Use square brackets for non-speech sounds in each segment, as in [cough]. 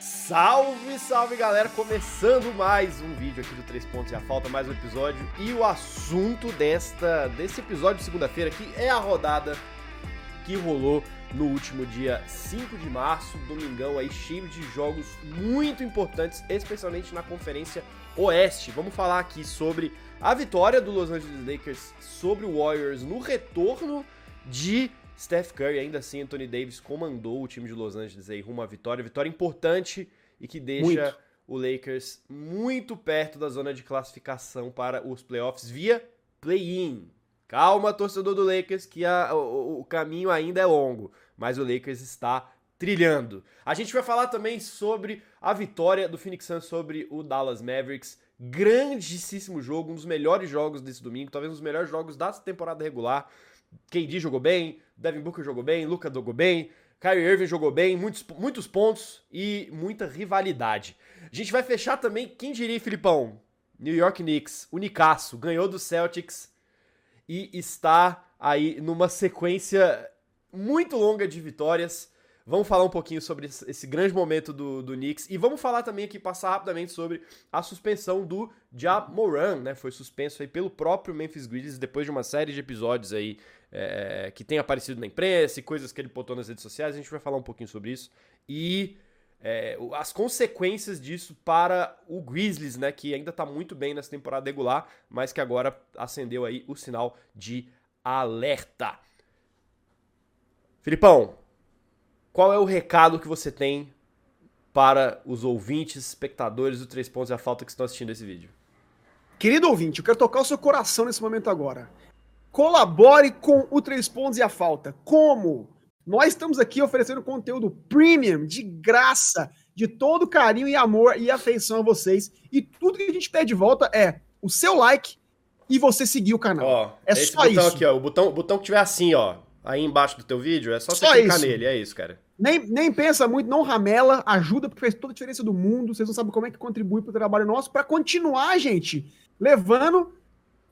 Salve, salve galera! Começando mais um vídeo aqui do 3 Pontos e a Falta, mais um episódio. E o assunto desta, desse episódio de segunda-feira aqui é a rodada que rolou no último dia 5 de março, domingão aí cheio de jogos muito importantes, especialmente na Conferência Oeste. Vamos falar aqui sobre a vitória do Los Angeles Lakers sobre o Warriors no retorno de Steph Curry, ainda assim, Anthony Davis comandou o time de Los Angeles aí rumo à vitória. Vitória importante e que deixa muito. o Lakers muito perto da zona de classificação para os playoffs via play-in. Calma, torcedor do Lakers, que a, o, o caminho ainda é longo, mas o Lakers está trilhando. A gente vai falar também sobre a vitória do Phoenix Suns sobre o Dallas Mavericks. Grandíssimo jogo, um dos melhores jogos desse domingo, talvez um dos melhores jogos da temporada regular. KD jogou bem, Devin Booker jogou bem, Luca jogou bem, Kyrie Irving jogou bem, muitos, muitos pontos e muita rivalidade. A gente vai fechar também, quem diria, Filipão? New York Knicks, o Nicasso, ganhou do Celtics e está aí numa sequência muito longa de vitórias. Vamos falar um pouquinho sobre esse grande momento do, do Knicks e vamos falar também aqui, passar rapidamente sobre a suspensão do Ja Moran, né? Foi suspenso aí pelo próprio Memphis Grizzlies depois de uma série de episódios aí é, que tem aparecido na imprensa e coisas que ele botou nas redes sociais. A gente vai falar um pouquinho sobre isso e é, as consequências disso para o Grizzlies, né? Que ainda tá muito bem nessa temporada regular, mas que agora acendeu aí o sinal de alerta. Filipão, qual é o recado que você tem para os ouvintes, espectadores do Três Pontos e a Falta que estão assistindo esse vídeo? Querido ouvinte, eu quero tocar o seu coração nesse momento agora. Colabore com o Três Pontos e a Falta. Como? Nós estamos aqui oferecendo conteúdo premium, de graça, de todo carinho e amor e afeição a vocês. E tudo que a gente pede de volta é o seu like e você seguir o canal. Ó, é só botão isso. aqui, ó, o botão, o botão que tiver assim, ó, aí embaixo do teu vídeo, é só, só você clicar isso. nele, é isso, cara. Nem, nem pensa muito, não ramela, ajuda, porque faz toda a diferença do mundo. Vocês não sabem como é que contribui para o trabalho nosso, para continuar, gente, levando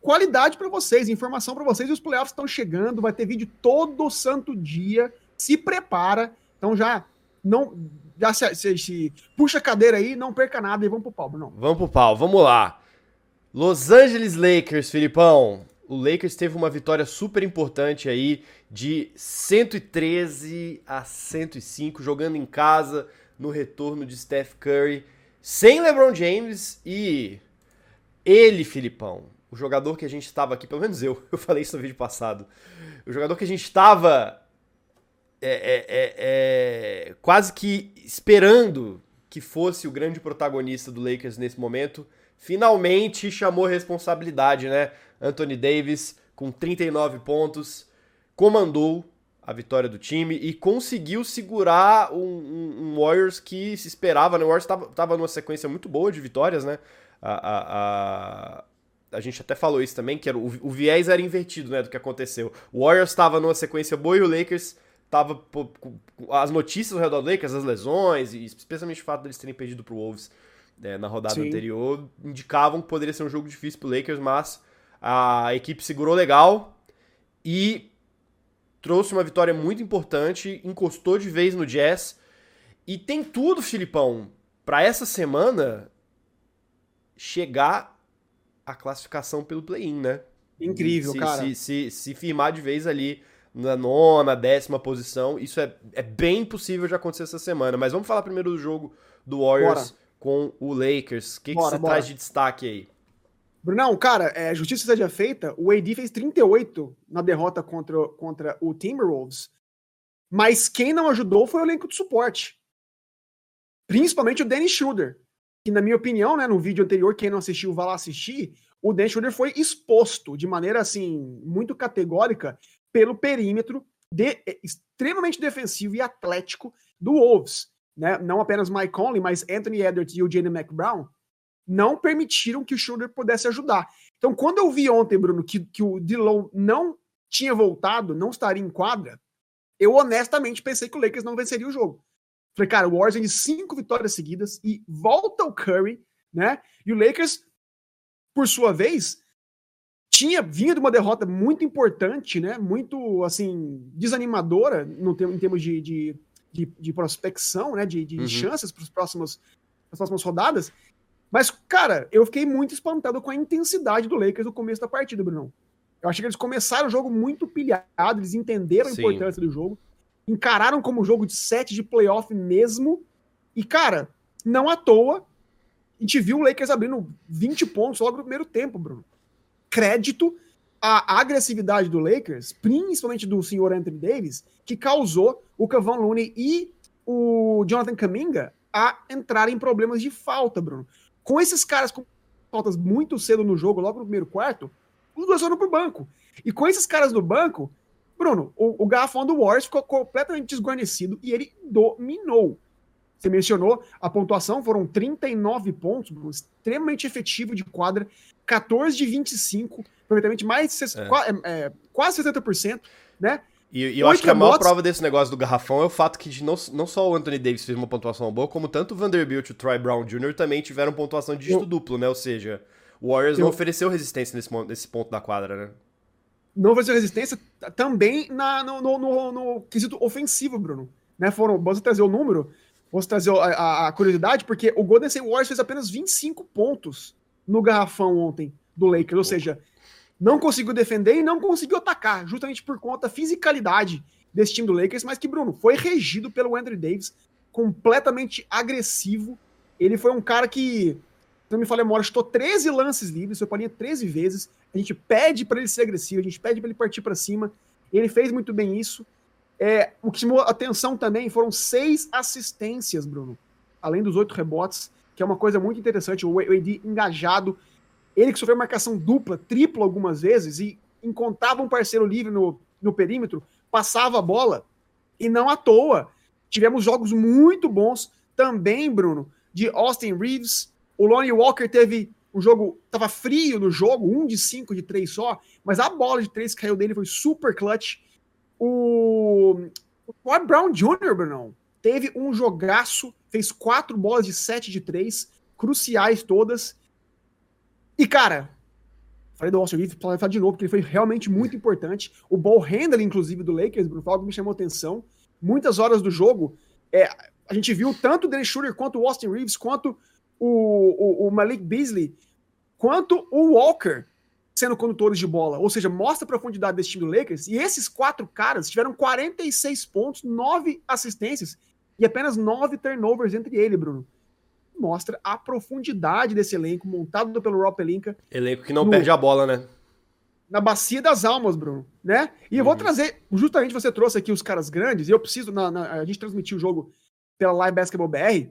qualidade para vocês, informação para vocês. E os playoffs estão chegando, vai ter vídeo todo santo dia. Se prepara. Então já não já se, se, se puxa a cadeira aí, não perca nada e vamos pro pau, não. Vamos pro pau, vamos lá. Los Angeles Lakers, Filipão o Lakers teve uma vitória super importante aí de 113 a 105 jogando em casa no retorno de Steph Curry sem LeBron James e ele, Filipão, o jogador que a gente estava aqui, pelo menos eu, [laughs] eu falei isso no vídeo passado, o jogador que a gente estava é, é, é, é, quase que esperando que fosse o grande protagonista do Lakers nesse momento, finalmente chamou responsabilidade, né? Anthony Davis, com 39 pontos, comandou a vitória do time e conseguiu segurar um, um, um Warriors que se esperava, né? O Warriors estava numa sequência muito boa de vitórias, né? A, a, a, a gente até falou isso também, que era, o, o viés era invertido, né, do que aconteceu. O Warriors estava numa sequência boa e o Lakers tava as notícias ao redor do Lakers, as lesões, e especialmente o fato deles terem perdido pro Wolves né, na rodada Sim. anterior, indicavam que poderia ser um jogo difícil pro Lakers, mas a equipe segurou legal e trouxe uma vitória muito importante, encostou de vez no Jazz. E tem tudo, Filipão, para essa semana chegar a classificação pelo play-in, né? Incrível, se, cara. Se, se, se, firmar de vez ali na nona, décima posição, isso é, é bem possível de acontecer essa semana. Mas vamos falar primeiro do jogo do Warriors bora. com o Lakers. O que, que você bora. traz de destaque aí? Brunão, cara, é, justiça seja feita, o AD fez 38 na derrota contra, contra o Timberwolves, mas quem não ajudou foi o elenco de suporte. Principalmente o Danny Schroeder, que na minha opinião, né, no vídeo anterior, quem não assistiu, vá lá assistir, o Danny Schroeder foi exposto de maneira, assim, muito categórica pelo perímetro de, é, extremamente defensivo e atlético do Wolves. Né? Não apenas Mike Conley, mas Anthony Edwards e o Jalen McBrown não permitiram que o Schroeder pudesse ajudar. Então, quando eu vi ontem, Bruno, que, que o Dillon não tinha voltado, não estaria em quadra, eu honestamente pensei que o Lakers não venceria o jogo. Falei, cara, o Warriors cinco vitórias seguidas e volta o Curry, né? E o Lakers, por sua vez, tinha vinha de uma derrota muito importante, né? Muito, assim, desanimadora no, em termos de, de de, de prospecção, né? De, de uhum. chances para as próximas rodadas. Mas, cara, eu fiquei muito espantado com a intensidade do Lakers no começo da partida, Bruno. Eu achei que eles começaram o jogo muito pilhado, eles entenderam a Sim. importância do jogo, encararam como jogo de sete de playoff mesmo. E, cara, não à toa, a gente viu o Lakers abrindo 20 pontos logo no primeiro tempo, Bruno. Crédito à agressividade do Lakers, principalmente do senhor Anthony Davis, que causou o Kevon Looney e o Jonathan Kaminga a entrar em problemas de falta, Bruno. Com esses caras com faltas muito cedo no jogo, logo no primeiro quarto, os dois foram pro banco. E com esses caras no banco, Bruno, o, o garrafão do Warriors ficou completamente desguarnecido e ele dominou. Você mencionou a pontuação, foram 39 pontos, Bruno, extremamente efetivo de quadra, 14 de 25, provavelmente mais é. é. É, quase 60%, né? E, e eu acho que a maior prova desse negócio do garrafão é o fato que não, não só o Anthony Davis fez uma pontuação boa, como tanto o Vanderbilt e o Troy Brown Jr. também tiveram pontuação de dígito eu, duplo, né? Ou seja, o Warriors eu, não ofereceu resistência nesse, nesse ponto da quadra, né? Não ofereceu resistência também na, no, no, no, no quesito ofensivo, Bruno. Né? Foram, você trazer o número, você trazer a, a, a, curiosidade, porque o Golden State Warriors fez apenas 25 pontos no garrafão ontem do Lakers, ou seja, não conseguiu defender e não conseguiu atacar, justamente por conta da fisicalidade desse time do Lakers, mas que, Bruno, foi regido pelo Andrew Davis, completamente agressivo. Ele foi um cara que, não me falha a memória, chutou 13 lances livres, foi para linha 13 vezes. A gente pede para ele ser agressivo, a gente pede para ele partir para cima. Ele fez muito bem isso. É, o que chamou atenção também foram seis assistências, Bruno, além dos oito rebotes, que é uma coisa muito interessante. O AD engajado, ele que sofreu marcação dupla, tripla algumas vezes e encontrava um parceiro livre no, no perímetro, passava a bola. E não à toa. Tivemos jogos muito bons também, Bruno, de Austin Reeves. O Lonnie Walker teve um jogo, tava frio no jogo, um de cinco de três só, mas a bola de três que caiu dele foi super clutch. O, o Brown Jr., Bruno, teve um jogaço, fez quatro bolas de sete de três, cruciais todas. E, cara, falei do Austin Reeves, falar de novo, porque ele foi realmente muito importante. O ball handling, inclusive, do Lakers, Bruno, foi algo que me chamou atenção. Muitas horas do jogo, é, a gente viu tanto o Dennis Schroeder, quanto o Austin Reeves, quanto o, o, o, Malik Beasley, quanto o Walker sendo condutores de bola. Ou seja, mostra a profundidade desse time do Lakers. E esses quatro caras tiveram 46 pontos, 9 assistências e apenas 9 turnovers entre ele, Bruno mostra a profundidade desse elenco montado pelo Rob Pelinka. Elenco que não no, perde a bola, né? Na bacia das almas, Bruno, né? E uhum. eu vou uhum. trazer, justamente você trouxe aqui os caras grandes, e eu preciso, na, na, a gente transmitiu o jogo pela Live Basketball BR.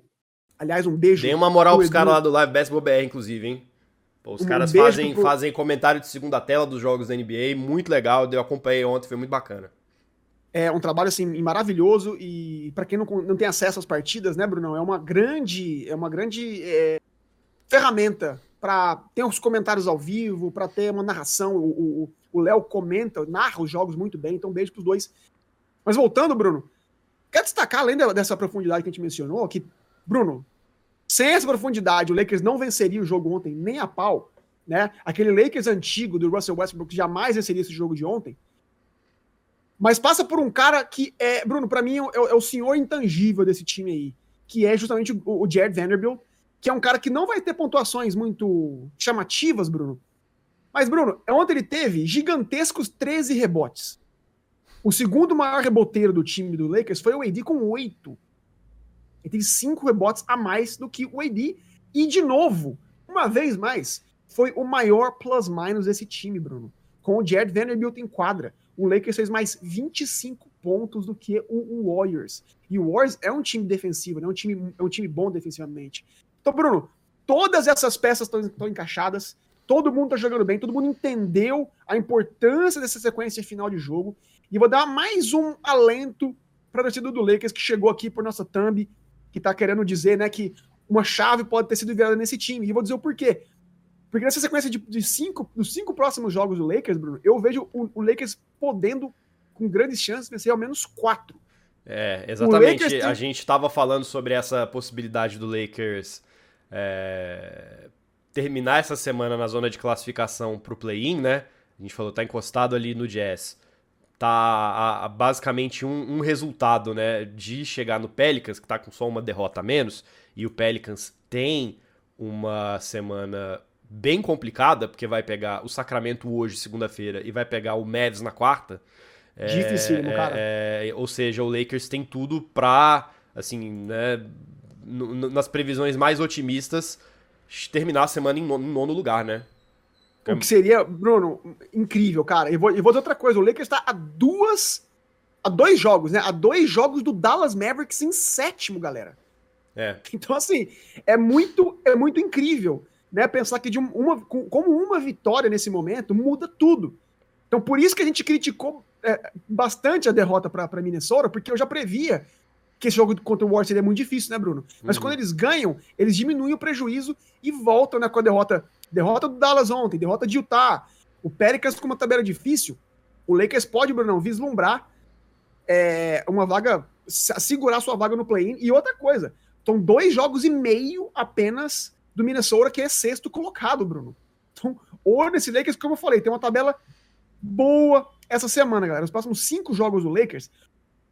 Aliás, um beijo. Tem uma moral pros caras lá do Live Basketball BR, inclusive, hein? Pô, os um caras fazem, pro... fazem comentário de segunda tela dos jogos da NBA, muito legal, eu acompanhei ontem, foi muito bacana. É um trabalho assim maravilhoso e para quem não, não tem acesso às partidas, né, Bruno, é uma grande, é uma grande é, ferramenta para ter os comentários ao vivo, para ter uma narração. O Léo comenta, narra os jogos muito bem, então beijo pros dois. Mas voltando, Bruno, quero destacar, além dessa profundidade que a gente mencionou, que, Bruno, sem essa profundidade, o Lakers não venceria o jogo ontem nem a pau, né? Aquele Lakers antigo do Russell Westbrook jamais venceria esse jogo de ontem. Mas passa por um cara que é, Bruno, para mim é, é, o senhor intangível desse time aí, que é justamente o, Jared Vanderbilt, que é um cara que não vai ter pontuações muito chamativas, Bruno. Mas, Bruno, ontem ele teve gigantescos 13 rebotes. O segundo maior reboteiro do time do Lakers foi o AD com 8. Ele teve 5 rebotes a mais do que o AD. E, de novo, uma vez mais, foi o maior plus-minus desse time, Bruno. Com o Jared Vanderbilt em quadra o Lakers fez mais 25 pontos do que o, Warriors. E o Warriors é um time defensivo, né? um time, é um time bom defensivamente. Então, Bruno, todas essas peças estão encaixadas, todo mundo está jogando bem, todo mundo entendeu a importância dessa sequência final de jogo. E vou dar mais um alento para a torcida do Lakers que chegou aqui por nossa thumb, que está querendo dizer né, que uma chave pode ter sido virada nesse time. E vou dizer o porquê. Porque nessa sequência de, de cinco, dos cinco próximos jogos do Lakers, Bruno, eu vejo o, o Lakers podendo, com grandes chances, vencer ao menos quatro. É, exatamente. Tem... A gente estava falando sobre essa possibilidade do Lakers é, terminar essa semana na zona de classificação para o play-in, né? A gente falou, tá encostado ali no Jazz. Tá a, a basicamente um, um, resultado, né, de chegar no Pelicans, que tá com só uma derrota a menos, e o Pelicans tem uma semana bem complicada, porque vai pegar o Sacramento hoje, segunda-feira, e vai pegar o Mavs na quarta. Difícil, é, cara. É, ou seja, o Lakers tem tudo pra, assim, né, nas previsões mais otimistas, terminar a semana em nono, em nono lugar, né? O que seria, Bruno, incrível, cara. E vou, vou dizer outra coisa: o Lakers está a duas. a dois jogos, né? A dois jogos do Dallas Mavericks em sétimo, galera. É. Então, assim, é muito, é muito incrível, né? Pensar que de uma, como uma vitória nesse momento muda tudo. Então, por isso que a gente criticou é, bastante a derrota para Minnesota, porque eu já previa que esse jogo contra o Warriors seria muito difícil, né, Bruno? Mas uhum. quando eles ganham, eles diminuem o prejuízo e voltam né, com a derrota. Derrota do Dallas ontem, derrota de Utah. O Pelicans com uma tabela difícil. O Lakers pode, Bruno, vislumbrar é, uma vaga, segurar sua vaga no play-in. E outra coisa, são dois jogos e meio apenas do Minnesota, que é sexto colocado, Bruno. Então, ou nesse Lakers, como eu falei, tem uma tabela boa essa semana, galera. Os próximos cinco jogos do Lakers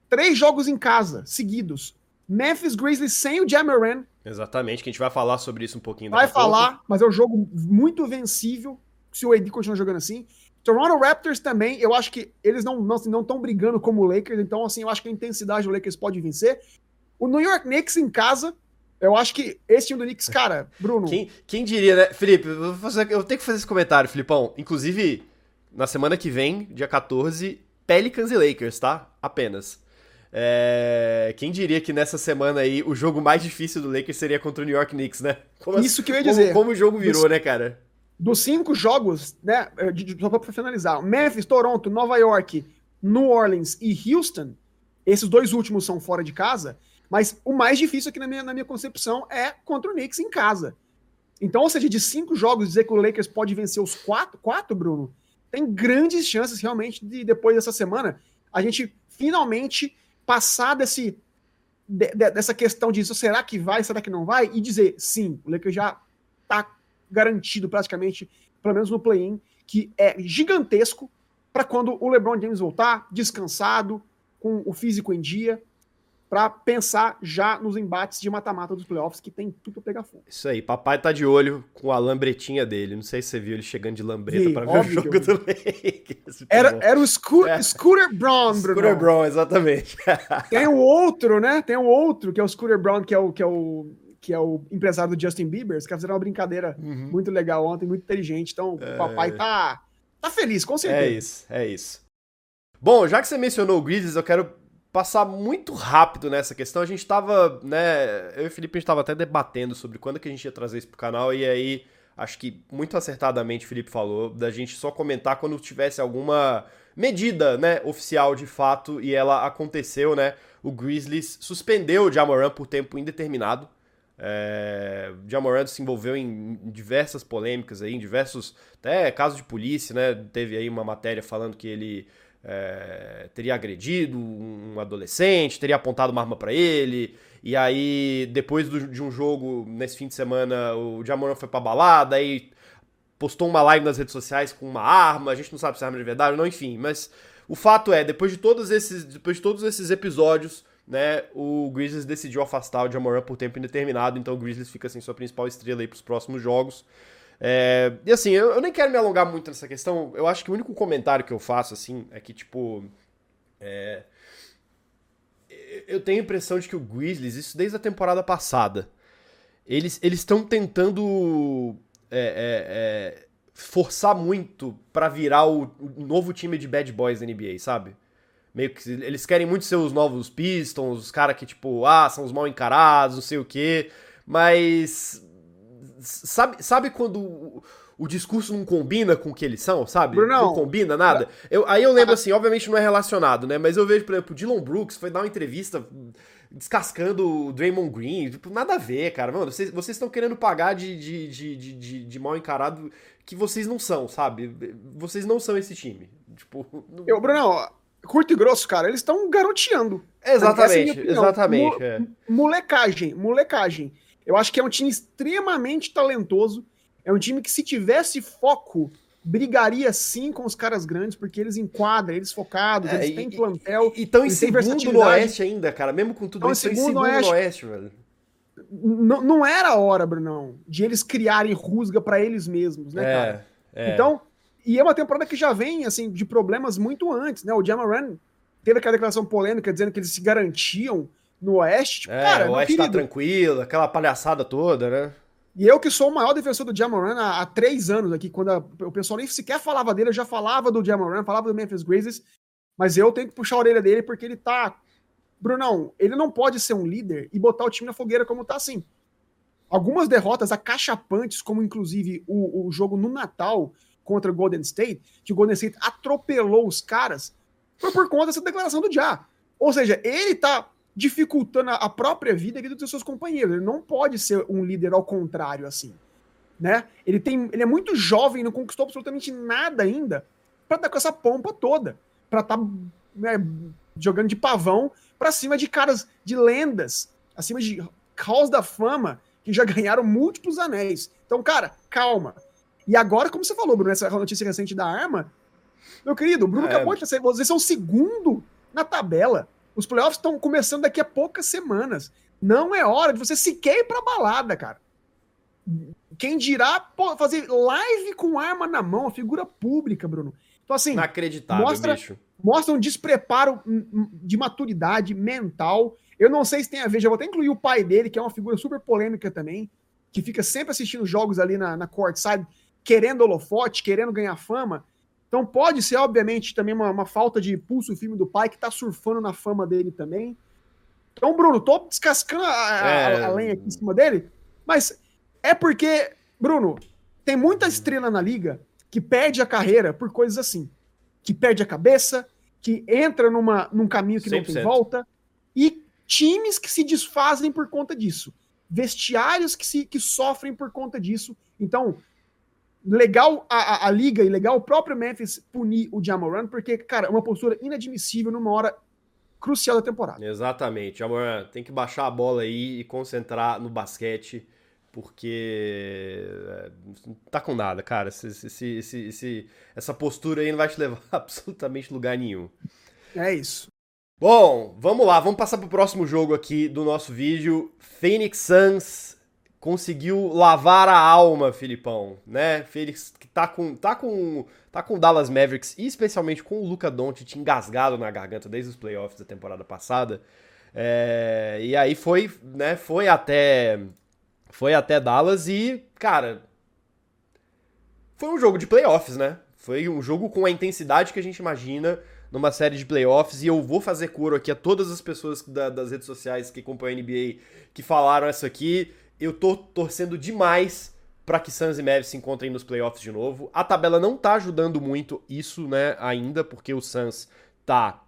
Três jogos em casa, seguidos. Memphis Grizzlies sem o Jamaran. Exatamente, que a gente vai falar sobre isso um pouquinho Vai falar, pouco. mas é um jogo muito vencível se o AD continuar jogando assim. Toronto Raptors também, eu acho que eles não estão não, não brigando como o Lakers, então assim, eu acho que a intensidade do Lakers pode vencer. O New York Knicks em casa, eu acho que esse time do Knicks, cara, Bruno. Quem, quem diria, né? Felipe, eu, fazer, eu tenho que fazer esse comentário, Filipão. Inclusive, na semana que vem, dia 14, Pelicans e Lakers, tá? Apenas. É... Quem diria que nessa semana aí o jogo mais difícil do Lakers seria contra o New York Knicks, né? Como, Isso que eu ia dizer. Como, como o jogo virou, dos, né, cara? Dos cinco jogos, né? Só pra finalizar: Memphis, Toronto, Nova York, New Orleans e Houston. Esses dois últimos são fora de casa. Mas o mais difícil aqui na minha, na minha concepção é contra o Knicks em casa. Então, ou seja, de cinco jogos, dizer que o Lakers pode vencer os quatro, quatro Bruno, tem grandes chances realmente de depois dessa semana a gente finalmente passar desse, de, de, dessa questão de será que vai, será que não vai, e dizer sim, o Lakers já está garantido praticamente, pelo menos no play-in, que é gigantesco para quando o LeBron James voltar descansado, com o físico em dia, para pensar já nos embates de mata-mata dos playoffs, que tem tudo pra pegar fogo. Isso aí, papai tá de olho com a lambretinha dele. Não sei se você viu ele chegando de lambreta para ver o jogo do Lakers. [laughs] Era, era o Sco é. Scooter Brown, Bruno. Scooter Brown, exatamente. [laughs] tem o outro, né? Tem o outro, que é o Scooter Brown, que é o, que é o, que é o empresário do Justin Bieber. Caras fizeram uma brincadeira uhum. muito legal ontem, muito inteligente. Então, é... o papai tá, tá feliz, com certeza. É isso, é isso. Bom, já que você mencionou o Grizzlies, eu quero passar muito rápido nessa questão. A gente tava, né, eu e o Felipe a gente tava até debatendo sobre quando que a gente ia trazer isso pro canal e aí acho que muito acertadamente o Felipe falou da gente só comentar quando tivesse alguma medida, né, oficial de fato e ela aconteceu, né? O Grizzlies suspendeu o Jamoran por tempo indeterminado. É, Jamoran se envolveu em diversas polêmicas aí, em diversos até casos de polícia, né? Teve aí uma matéria falando que ele é, teria agredido um adolescente, teria apontado uma arma para ele. E aí, depois do, de um jogo nesse fim de semana, o Jamoran foi pra balada, aí postou uma live nas redes sociais com uma arma, a gente não sabe se é arma de verdade ou não, enfim. Mas o fato é, depois de todos esses, depois de todos esses episódios, né, o Grizzlies decidiu afastar o Jamoran por tempo indeterminado, então o Grizzlies fica sem sua principal estrela aí pros próximos jogos. É, e assim, eu, eu, nem quero me alongar muito nessa questão. Eu acho que o único comentário que eu faço, assim, é que, tipo. É, eu tenho a impressão de que o Grizzlies, isso desde a temporada passada, eles estão tentando é, é, é, forçar muito para virar o, o, novo time de bad boys da NBA, sabe? Meio que eles querem muito ser os novos Pistons, os caras que, tipo, ah, são os mal encarados, não sei o quê. Mas sabe, sabe quando o, o, discurso não combina com o que eles são, sabe? Brunão, não combina nada. Eu, aí eu lembro assim, obviamente não é relacionado, né? Mas eu vejo, por exemplo, o Dylan Brooks foi dar uma entrevista descascando o Draymond Green. Tipo, nada a ver, cara. Mano, vocês, vocês estão querendo pagar de, de, de, de, de, de mal encarado que vocês não são, sabe? Vocês não são esse time. Tipo. Não... Eu, Bruno, curto e grosso, cara, eles estão garoteando. Exatamente, é exatamente. Mo é. Molecagem, molecagem. Eu acho que é um time extremamente talentoso. É um time que, se tivesse foco brigaria sim com os caras grandes, porque eles enquadram, eles focados, é, eles e, têm plantel. E estão em segundo no Oeste ainda, cara. Mesmo com tudo isso, em segundo no Oeste, Oeste velho. Não, não era a hora, Brunão, de eles criarem rusga para eles mesmos, né, é, cara? É. Então, e é uma temporada que já vem, assim, de problemas muito antes, né? O Jamaran teve aquela declaração polêmica dizendo que eles se garantiam no Oeste. Tipo, é, cara, o Oeste tá tranquilo, aquela palhaçada toda, né? E eu que sou o maior defensor do Jamoran há, há três anos aqui, quando a, o pessoal nem sequer falava dele, eu já falava do Jamoran, falava do Memphis Grizzlies, mas eu tenho que puxar a orelha dele porque ele tá... Brunão, ele não pode ser um líder e botar o time na fogueira como tá assim. Algumas derrotas acachapantes, como inclusive o, o jogo no Natal contra o Golden State, que o Golden State atropelou os caras, foi por conta dessa declaração do Ja. Ou seja, ele tá dificultando a própria vida e dos seus companheiros. Ele não pode ser um líder ao contrário assim, né? Ele tem, ele é muito jovem, não conquistou absolutamente nada ainda para estar tá com essa pompa toda, para estar tá, né, jogando de pavão para cima de caras de lendas, acima de caos da fama que já [laughs] ganharam múltiplos anéis. Então, cara, calma. E agora, como você falou, Bruno, essa notícia recente da arma, meu querido, o Bruno é. acabou de ser, vocês são segundo na tabela. Os playoffs estão começando daqui a poucas semanas. Não é hora de você sequer ir pra balada, cara. Quem dirá pô, fazer live com arma na mão, figura pública, Bruno. Então, assim. Inacreditável, mostra, bicho. Mostra um despreparo de maturidade mental. Eu não sei se tem a ver, já vou até incluir o pai dele, que é uma figura super polêmica também, que fica sempre assistindo jogos ali na, na courtside, querendo holofote, querendo ganhar fama. Então pode ser, obviamente, também uma, uma falta de pulso firme do pai, que tá surfando na fama dele também. Então, Bruno, tô descascando a, é... a, a lenha aqui em cima dele, mas é porque, Bruno, tem muita estrela na liga que perde a carreira por coisas assim. Que perde a cabeça, que entra numa, num caminho que 100%. não tem volta, e times que se desfazem por conta disso. Vestiários que, se, que sofrem por conta disso. Então, legal a, a, a, liga e legal o próprio Memphis punir o Jamoran, porque, cara, é uma postura inadmissível numa hora crucial da temporada. Exatamente. Jamoran tem que baixar a bola aí e concentrar no basquete, porque é, não tá com nada, cara. Esse, esse, esse, esse, essa postura aí não vai te levar a [laughs] absolutamente lugar nenhum. É isso. Bom, vamos lá, vamos passar pro próximo jogo aqui do nosso vídeo. Phoenix Suns conseguiu lavar a alma, Filipão, né? Felix que tá com tá com tá com o Dallas Mavericks e especialmente com o Luca Doncic engasgado na garganta desde os playoffs da temporada passada. É, e aí foi, né, foi até foi até Dallas e, cara, foi um jogo de playoffs, né? Foi um jogo com a intensidade que a gente imagina numa série de playoffs e eu vou fazer coro aqui a todas as pessoas da, das redes sociais que acompanham a NBA que falaram isso aqui eu tô torcendo demais para que Suns e Mavs se encontrem nos playoffs de novo. A tabela não tá ajudando muito isso, né, ainda, porque o Suns tá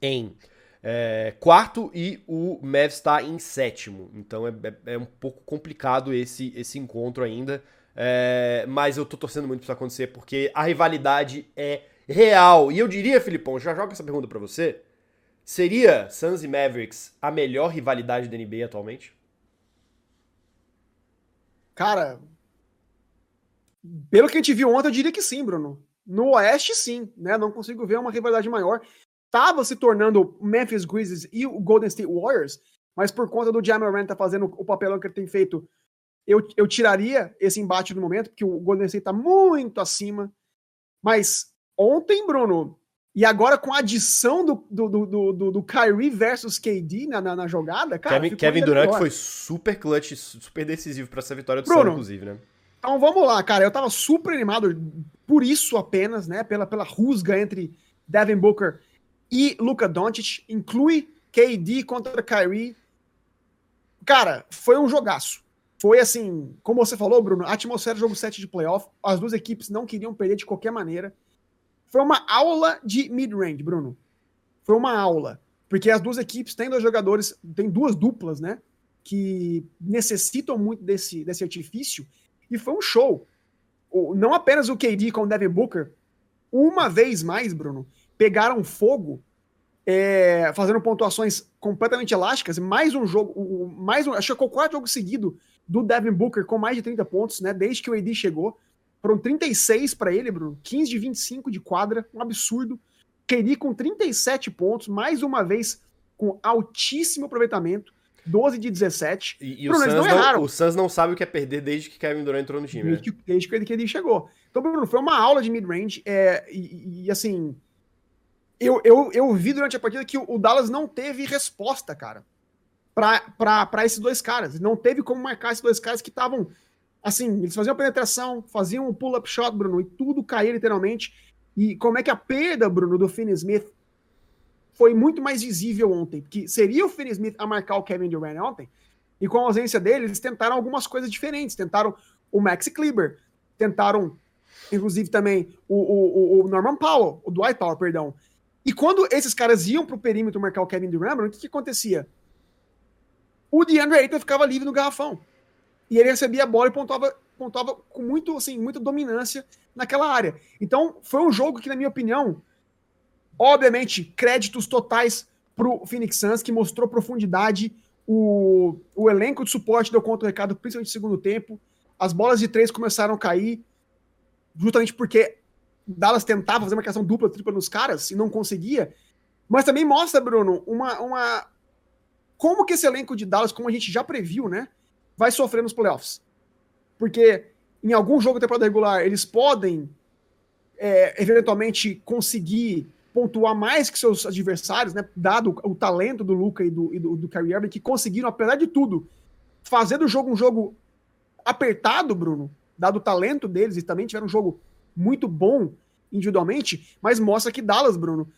em é, quarto e o Mavs está em sétimo. Então é, é, é, um pouco complicado esse, esse encontro ainda. É, mas eu tô torcendo muito pra isso acontecer porque a rivalidade é real. E eu diria, Filipão, já jogo essa pergunta para você. Seria Suns e Mavericks a melhor rivalidade da NBA atualmente? Cara, pelo que a gente viu ontem, eu diria que sim, Bruno. No Oeste, sim, né? Não consigo ver uma rivalidade maior. Tava se tornando Memphis Grizzlies e o Golden State Warriors, mas por conta do Jamal tá fazendo o papelão que ele tem feito, eu, eu tiraria esse embate no momento, porque o Golden State tá muito acima. Mas ontem, Bruno, e agora com a adição do, do, do, do, do Kyrie versus KD na, na, na jogada, cara. Kevin, Kevin Durant foi super clutch, super decisivo para essa vitória do Bruno, Sun, inclusive, né? Então vamos lá, cara. Eu tava super animado por isso apenas, né? Pela, pela rusga entre Devin Booker e Luka Doncic. Inclui KD contra Kyrie. Cara, foi um jogaço. Foi assim, como você falou, Bruno, a atmosfera do jogo 7 de playoff. As duas equipes não queriam perder de qualquer maneira. Foi uma aula de mid-range, Bruno. Foi uma aula. Porque as duas equipes têm dois jogadores, tem duas duplas, né? Que necessitam muito desse, desse artifício. E foi um show. Não apenas o KD com o Devin Booker, uma vez mais, Bruno, pegaram fogo, é, fazendo pontuações completamente elásticas. Mais um jogo, mais um, acho que é o quarto jogo seguido do Devin Booker com mais de 30 pontos, né? Desde que o AD chegou. Foram 36 para ele, Bruno. 15 de 25 de quadra, um absurdo. KD com 37 pontos, mais uma vez com altíssimo aproveitamento. 12 de 17. E, e Bruno, o, Suns não, não, o Suns não sabe o que é perder desde que Kevin Durant entrou no time. Desde, né? que, desde que, ele, que ele chegou. Então, Bruno, foi uma aula de mid-range. É, e, e, assim, eu, eu, eu vi durante a partida que o, Dallas não teve resposta, cara, para esses dois caras. Não teve como marcar esses dois caras que estavam. Assim, eles faziam penetração, faziam um pull-up shot, Bruno, e tudo caía literalmente. E como é que a perda, Bruno, do Finney Smith foi muito mais visível ontem, porque seria o Finney Smith a marcar o Kevin Durant ontem, e com a ausência dele, eles tentaram algumas coisas diferentes. Tentaram o Maxi Kleber, tentaram, inclusive, também o, o, o Norman Powell, o Dwight Powell, perdão. E quando esses caras iam pro perímetro marcar o Kevin Durant, o que, que acontecia? O DeAndre Ayton ficava livre no garrafão. E ele recebia a bola e pontuava, pontuava com muito, assim, muita dominância naquela área. Então, foi um jogo que, na minha opinião, obviamente, créditos totais pro Phoenix Suns, que mostrou profundidade. O, o elenco de suporte deu conta do recado, principalmente no segundo tempo. As bolas de três começaram a cair, justamente porque Dallas tentava fazer uma marcação dupla, tripla nos caras e não conseguia. Mas também mostra, Bruno, uma, uma. Como que esse elenco de Dallas, como a gente já previu, né? Vai sofrer nos playoffs. Porque em algum jogo da temporada regular eles podem é, eventualmente conseguir pontuar mais que seus adversários, né? Dado o talento do Luca e do, e do, do Kyrie Irving, que conseguiram, apesar de tudo, fazer do jogo um jogo apertado, Bruno, dado o talento deles, e também tiveram um jogo muito bom individualmente, mas mostra que Dallas, Bruno,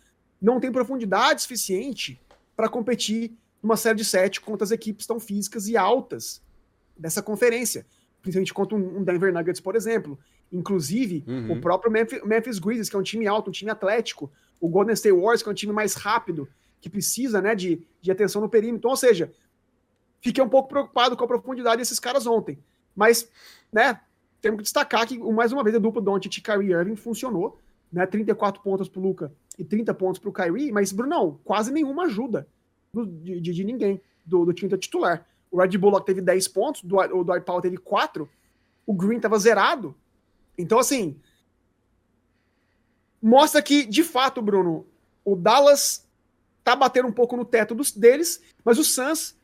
não tem profundidade suficiente para competir numa série de sete contra as equipes tão físicas e altas dessa conferência. Principalmente contra um Denver Nuggets, por exemplo. Inclusive, uhum. o próprio Memphis, Memphis Grizzlies, que é um time alto, um time atlético. O Golden State Warriors, que é um time mais rápido, que precisa né, de, de atenção no perímetro. Ou seja, fiquei um pouco preocupado com a profundidade desses caras ontem. Mas, né, temos que destacar que, mais uma vez, a dupla Doncic e Kyrie Irving funcionou, né? 34 pontos pro Luca e 30 pontos pro Kyrie, mas, Brunão, quase nenhuma ajuda do, de, de, ninguém do, do time titular. O Red Bullock teve 10 pontos, o Dwight Powell teve 4, o Green tava zerado. Então, assim, mostra que, de fato, Bruno, o Dallas tá batendo um pouco no teto dos, deles, mas o Suns,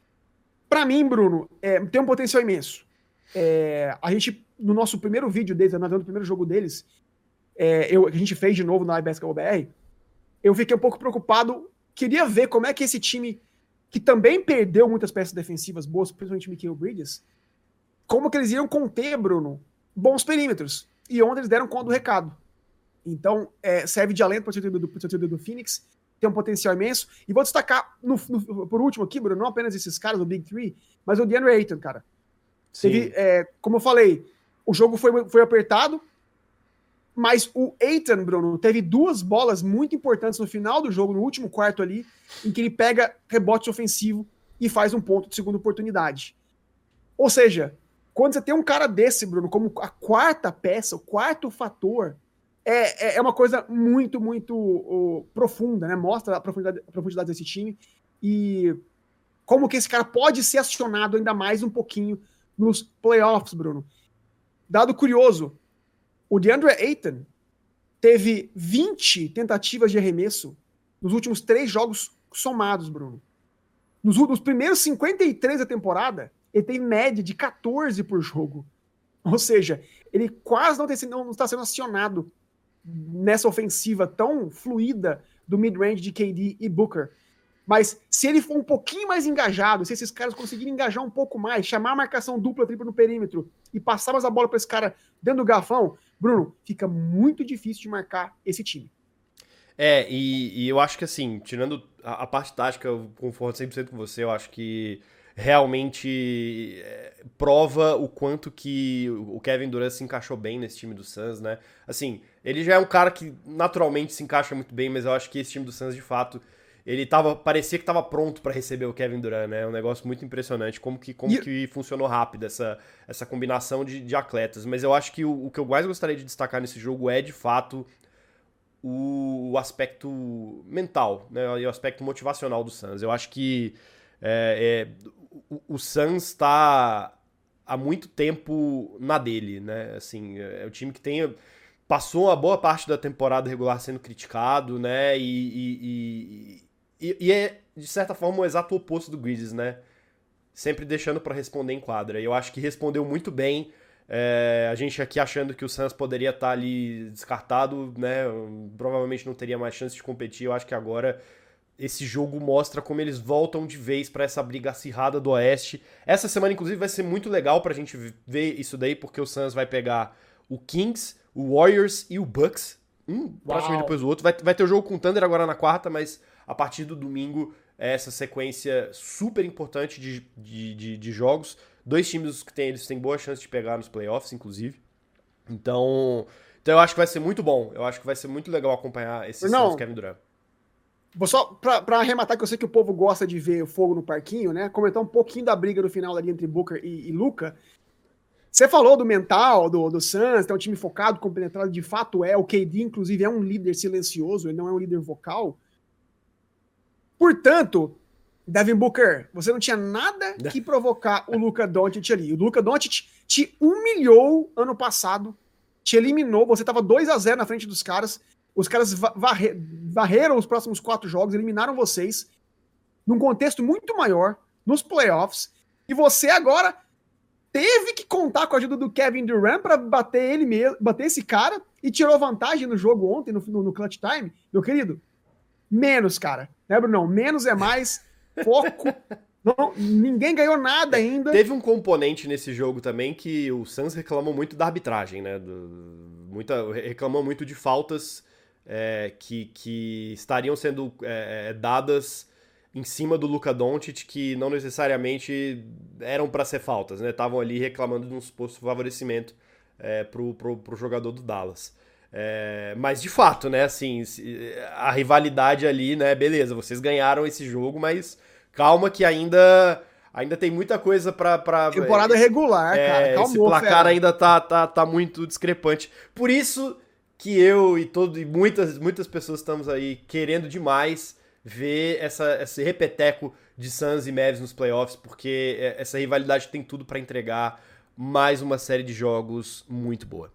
para mim, Bruno, é, tem um potencial imenso. É, a gente no nosso primeiro vídeo deles, analisando o primeiro jogo deles, é, eu, a gente fez de novo na iBasketball BR, eu fiquei um pouco preocupado. Queria ver como é que esse time, que também perdeu muitas peças defensivas boas, principalmente o Michael Bridges, como que eles iriam conter, Bruno, bons perímetros. E onde eles deram conta do recado. Então, é, serve de alento para o do, do, do Phoenix, tem um potencial imenso. E vou destacar, no, no, por último aqui, Bruno, não apenas esses caras, o Big Three, mas o DeAndre Ayton, cara. Teve, é, como eu falei, o jogo foi, foi apertado, mas o Eitan, Bruno, teve duas bolas muito importantes no final do jogo, no último quarto ali, em que ele pega rebote ofensivo e faz um ponto de segunda oportunidade. Ou seja, quando você tem um cara desse, Bruno, como a quarta peça, o quarto fator, é, é, é uma coisa muito, muito profunda, né? Mostra a profundidade, a profundidade desse time e como que esse cara pode ser acionado ainda mais um pouquinho nos playoffs, Bruno. Dado curioso, o DeAndre Ayton teve 20 tentativas de arremesso nos últimos três jogos somados, Bruno. Nos, nos primeiros 53 da temporada, ele tem média de 14 por jogo. Ou seja, ele quase não, tem, não está sendo acionado nessa ofensiva tão fluida do mid-range de KD e Booker. Mas se ele for um pouquinho mais engajado, se esses caras conseguirem engajar um pouco mais, chamar a marcação dupla, tripla no perímetro e passar mais a bola para esse cara dentro do garfão, Bruno, fica muito difícil de marcar esse time. É, e, e eu acho que assim, tirando a, a parte tática, eu concordo 100% com você, eu acho que realmente é, prova o quanto que o Kevin Durant se encaixou bem nesse time do Suns, né? Assim, ele já é um cara que naturalmente se encaixa muito bem, mas eu acho que esse time do Suns, de fato, ele tava, parecia que estava pronto para receber o Kevin Durant, né? É um negócio muito impressionante como que, como e... que funcionou rápido essa, essa combinação de, de atletas. Mas eu acho que o, o, que eu mais gostaria de destacar nesse jogo é, de fato, o, o aspecto mental, né? E o aspecto motivacional do Suns. Eu acho que é, é, o, o Suns está há muito tempo na dele, né? Assim, é o time que tem passou uma boa parte da temporada regular sendo criticado, né? E, e, e, e é, de certa forma, o exato oposto do Grizzlies, né? Sempre deixando para responder em quadra. E eu acho que respondeu muito bem. É, a gente aqui achando que o Suns poderia estar tá ali descartado, né? Provavelmente não teria mais chance de competir. Eu acho que agora esse jogo mostra como eles voltam de vez para essa briga acirrada do Oeste. Essa semana, inclusive, vai ser muito legal pra gente ver isso daí, porque o Suns vai pegar o Kings, o Warriors e o Bucks. Um praticamente depois do outro. Vai, vai ter o jogo com o Thunder agora na quarta, mas a partir do domingo é essa sequência super importante de, de, de, de jogos. Dois times que tem, eles têm boa chance de pegar nos playoffs, inclusive. Então, então eu acho que vai ser muito bom. Eu acho que vai ser muito legal acompanhar esse Suns Kevin Durant. Vou só pra, arrematar, que eu sei que o povo gosta de ver o fogo no parquinho, né? Comentar um pouquinho da briga do final ali entre Booker e, e Luca. Você falou do mental, do, do Suns, é um time focado, compenetrado, de fato é. O KD, inclusive, é um líder silencioso, ele não é um líder vocal. Portanto, Devin Booker, você não tinha nada que provocar o Luca Doncic ali. O Luca Doncic te humilhou ano passado, te eliminou, você tava 2 a 0 na frente dos caras. Os caras varre, varreram os próximos quatro jogos, eliminaram vocês num contexto muito maior, nos playoffs, e você agora teve que contar com a ajuda do Kevin Durant para bater ele mesmo, bater esse cara e tirou vantagem no jogo ontem, no, no, no clutch time, meu querido. Menos, cara. Né, Bruno? Menos é mais. Foco. [laughs] Não, ninguém ganhou nada ainda. Teve um componente nesse jogo também que o Suns reclamou muito da arbitragem, né? Do, muita, reclamou muito de faltas é, que, que estariam sendo é, é, dadas em cima do Luca Doncic que não necessariamente eram para ser faltas, né? Estavam ali reclamando de um suposto favorecimento é, pro, pro, pro jogador do Dallas. É, mas de fato, né, assim, a rivalidade ali, né, beleza, vocês ganharam esse jogo, mas calma que ainda ainda tem muita coisa pra. pra Temporada regular, é, cara. Calma, esse placar fera. ainda tá, tá, tá muito discrepante. Por isso que eu e todo e muitas muitas pessoas estamos aí querendo demais ver essa esse repeteco de Suns e Mavs nos playoffs, porque é, essa rivalidade tem tudo para entregar mais uma série de jogos muito boa.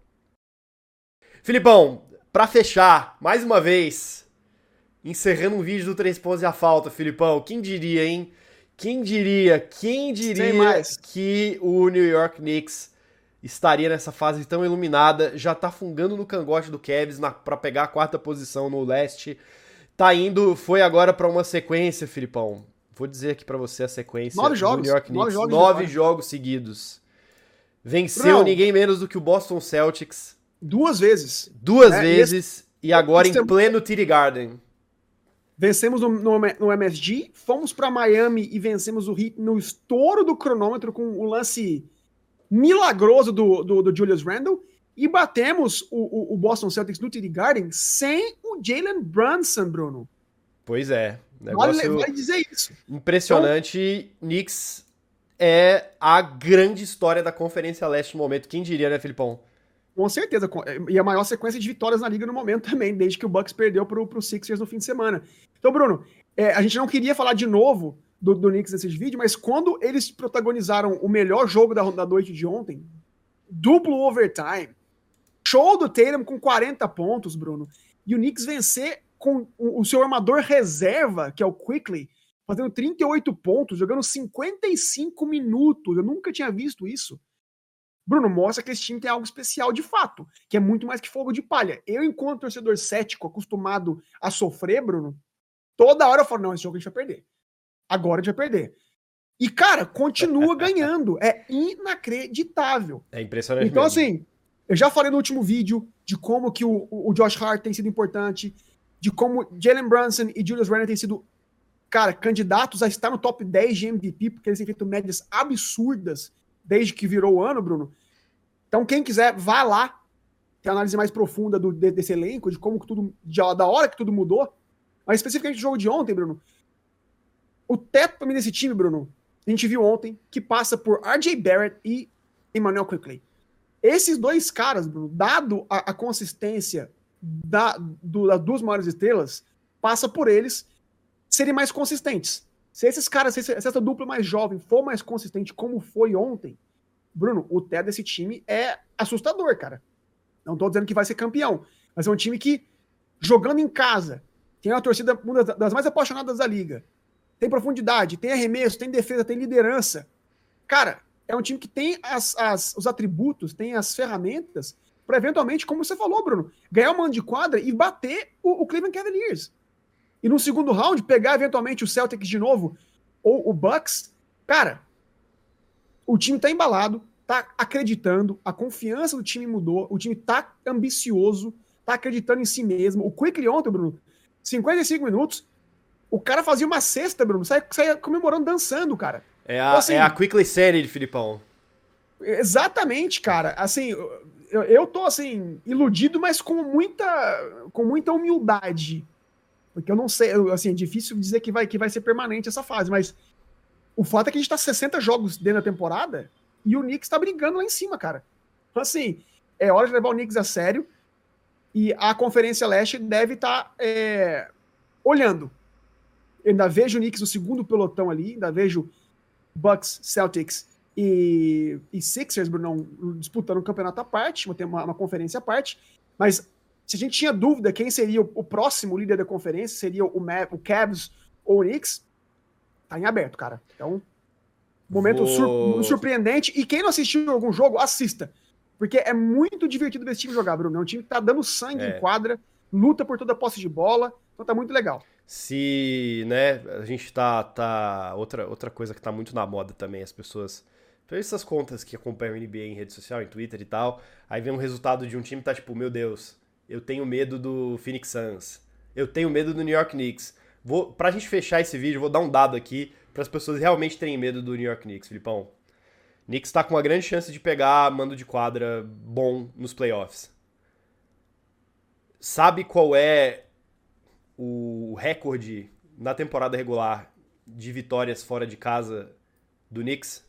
Filipão, para fechar, mais uma vez, encerrando um vídeo do Três Pontos e a Falta, Filipão, quem diria, hein? Quem diria, quem diria que o New York Knicks estaria nessa fase tão iluminada, já tá fungando no cangote do Cavs para pegar a quarta posição no leste. Tá indo, foi agora para uma sequência, Filipão. Vou dizer aqui para você a sequência nove jogos, New York Knicks, nove jogos, nove jogos seguidos. Venceu Não. ninguém menos do que o Boston Celtics. Duas vezes. Duas é, vezes e, e agora em pleno TD Garden. Vencemos no, no, no, MSG, fomos para Miami e vencemos o Heat no estouro do cronômetro com o lance milagroso do, do, do Julius Randle e batemos o, o, o, Boston Celtics no TD Garden sem o Jalen Brunson, Bruno. Pois é. Negócio vale, dizer isso. Impressionante. Então, Knicks é a grande história da Conferência Leste no momento. Quem diria, né, Filipão? Com certeza. E a maior sequência de vitórias na liga no momento [laughs] também, desde que o Bucks perdeu para o Sixers no fim de semana. Então, Bruno, é, a gente não queria falar de novo do, do Knicks nesse vídeo, mas quando eles protagonizaram o melhor jogo da, da noite de ontem, duplo overtime, show do Tatum com 40 pontos, Bruno, e o Knicks vencer com o, o seu armador reserva, que é o Quickly, fazendo 38 pontos, jogando 55 minutos. Eu nunca tinha visto isso. Bruno, mostra que esse time tem algo especial de fato, que é muito mais que fogo de palha. Eu, enquanto torcedor cético, acostumado a sofrer, Bruno, toda hora eu falo: não, esse jogo a gente vai perder. Agora a gente vai perder. E, cara, continua [laughs] ganhando. É inacreditável. É impressionante. Então, mesmo. assim, eu já falei no último vídeo de como que o, o Josh Hart tem sido importante, de como Jalen Brunson e Julius Randle têm sido, cara, candidatos a estar no top 10 de MVP, porque eles têm feito médias absurdas desde que virou o ano, Bruno. Então, quem quiser, vá lá. Tem análise mais profunda do, desse elenco, de como tudo. De, da hora que tudo mudou. Mas especificamente o jogo de ontem, Bruno. O teto para mim desse time, Bruno, a gente viu ontem, que passa por RJ Barrett e Emmanuel Quickley. Esses dois caras, Bruno, dado a, a consistência da, do, das duas maiores estrelas, passa por eles serem mais consistentes. Se esses caras, se essa dupla mais jovem for mais consistente como foi ontem, Bruno, o teto desse time é assustador, cara. Não tô dizendo que vai ser campeão, mas é um time que, jogando em casa, tem uma torcida uma das mais apaixonadas da liga, tem profundidade, tem arremesso, tem defesa, tem liderança. Cara, é um time que tem as, as, os atributos, tem as ferramentas para eventualmente, como você falou, Bruno, ganhar o mando de quadra e bater o, o, Cleveland Cavaliers. E no segundo round, pegar eventualmente o Celtics de novo, ou o Bucks. Cara, o time tá embalado, tá acreditando, a confiança do time mudou, o time tá ambicioso, tá acreditando em si mesmo. O Quickly ontem, Bruno, 55 minutos, o cara fazia uma cesta, Bruno, saia, saia comemorando, dançando, cara. É a, então, assim, é a Quickly Série, Filipão. Exatamente, cara. Assim, eu, eu tô assim, iludido, mas com muita, com muita humildade. Porque eu não sei, assim, é difícil dizer que vai, que vai ser permanente essa fase, mas o fato é que a gente tá 60 jogos dentro da temporada e o Knicks tá brigando lá em cima, cara. Então, assim, é hora de levar o Knicks a sério e a Conferência Leste deve estar tá, é, olhando. Eu ainda vejo o Knicks no segundo pelotão ali, ainda vejo Bucks, Celtics e, e Sixers, Bruno, disputando um campeonato à parte, uma, uma conferência à parte, mas se a gente tinha dúvida quem seria o, o próximo líder da conferência, seria o, o Cavs ou o Knicks, tá em aberto, cara. Então, momento Vou... sur surpreendente. E quem não assistiu algum jogo, assista. Porque é muito divertido ver esse time jogar, Bruno. É um time que tá dando sangue é. em quadra, luta por toda a posse de bola. Então tá muito legal. Se, né, a gente tá. tá outra, outra coisa que tá muito na moda também, as pessoas. Essas contas que acompanham o NBA em rede social, em Twitter e tal, aí vem um resultado de um time tá tipo, meu Deus, eu tenho medo do Phoenix Suns, eu tenho medo do New York Knicks. Vou, pra gente fechar esse vídeo, vou dar um dado aqui para as pessoas realmente terem medo do New York Knicks, Filipão. Knicks está com uma grande chance de pegar mando de quadra bom nos playoffs. Sabe qual é o recorde na temporada regular de vitórias fora de casa do Knicks?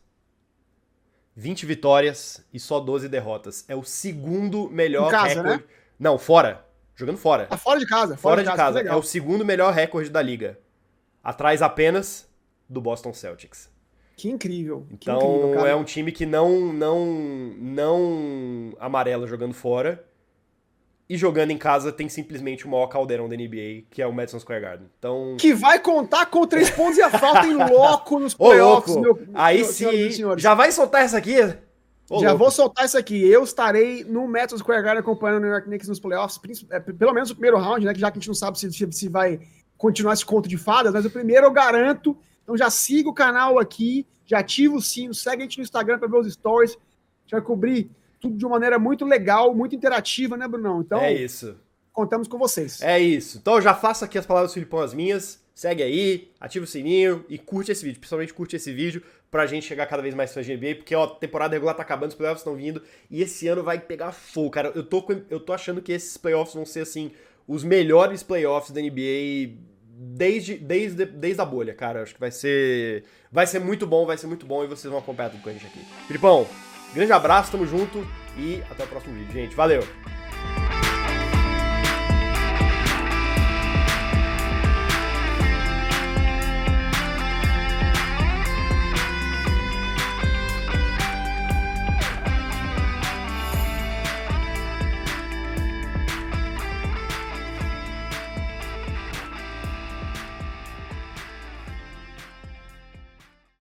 20 vitórias e só 12 derrotas. É o segundo melhor casa, recorde. Né? Não, fora. Jogando fora. Ah, fora de casa. Fora, fora de, de, casa. casa. É o segundo melhor recorde da liga. Atrás apenas do Boston Celtics. Que incrível. Então que incrível, é um time que não, não, não amarela jogando fora. E jogando em casa tem simplesmente o maior caldeirão da NBA, que é o Madison Square Garden. Então... Que vai contar com três pontos e a falta em loco [laughs] nos playoffs, Ô, meu, Aí sim, já vai soltar essa aqui? Ô, Já louco. vou soltar isso aqui. Eu estarei no Madison Square Garden acompanhando o New York Knicks nos playoffs, é, pelo menos o primeiro round, né? Que já que a gente não sabe se, se vai continuar esse conto de fadas, mas o primeiro eu garanto. Então já siga o canal aqui, já ativa o sino, segue a gente no Instagram para ver os stories. A gente vai cobrir tudo de uma maneira muito legal, muito interativa, né, Brunão? Então, é isso. Contamos com vocês. É isso. Então já faça aqui as palavras do Filipão as minhas. Segue aí, ativa o sininho e curte esse vídeo. Principalmente curte esse vídeo pra gente chegar cada vez mais fãs de NBA, porque ó, a temporada regular tá acabando, os playoffs estão vindo e esse ano vai pegar fogo, cara. Eu tô, eu tô achando que esses playoffs vão ser assim os melhores playoffs da NBA desde, desde, desde a bolha, cara. Acho que vai ser vai ser muito bom, vai ser muito bom e vocês vão acompanhar tudo com a gente aqui. Filipão, grande abraço, tamo junto e até o próximo vídeo, gente. Valeu.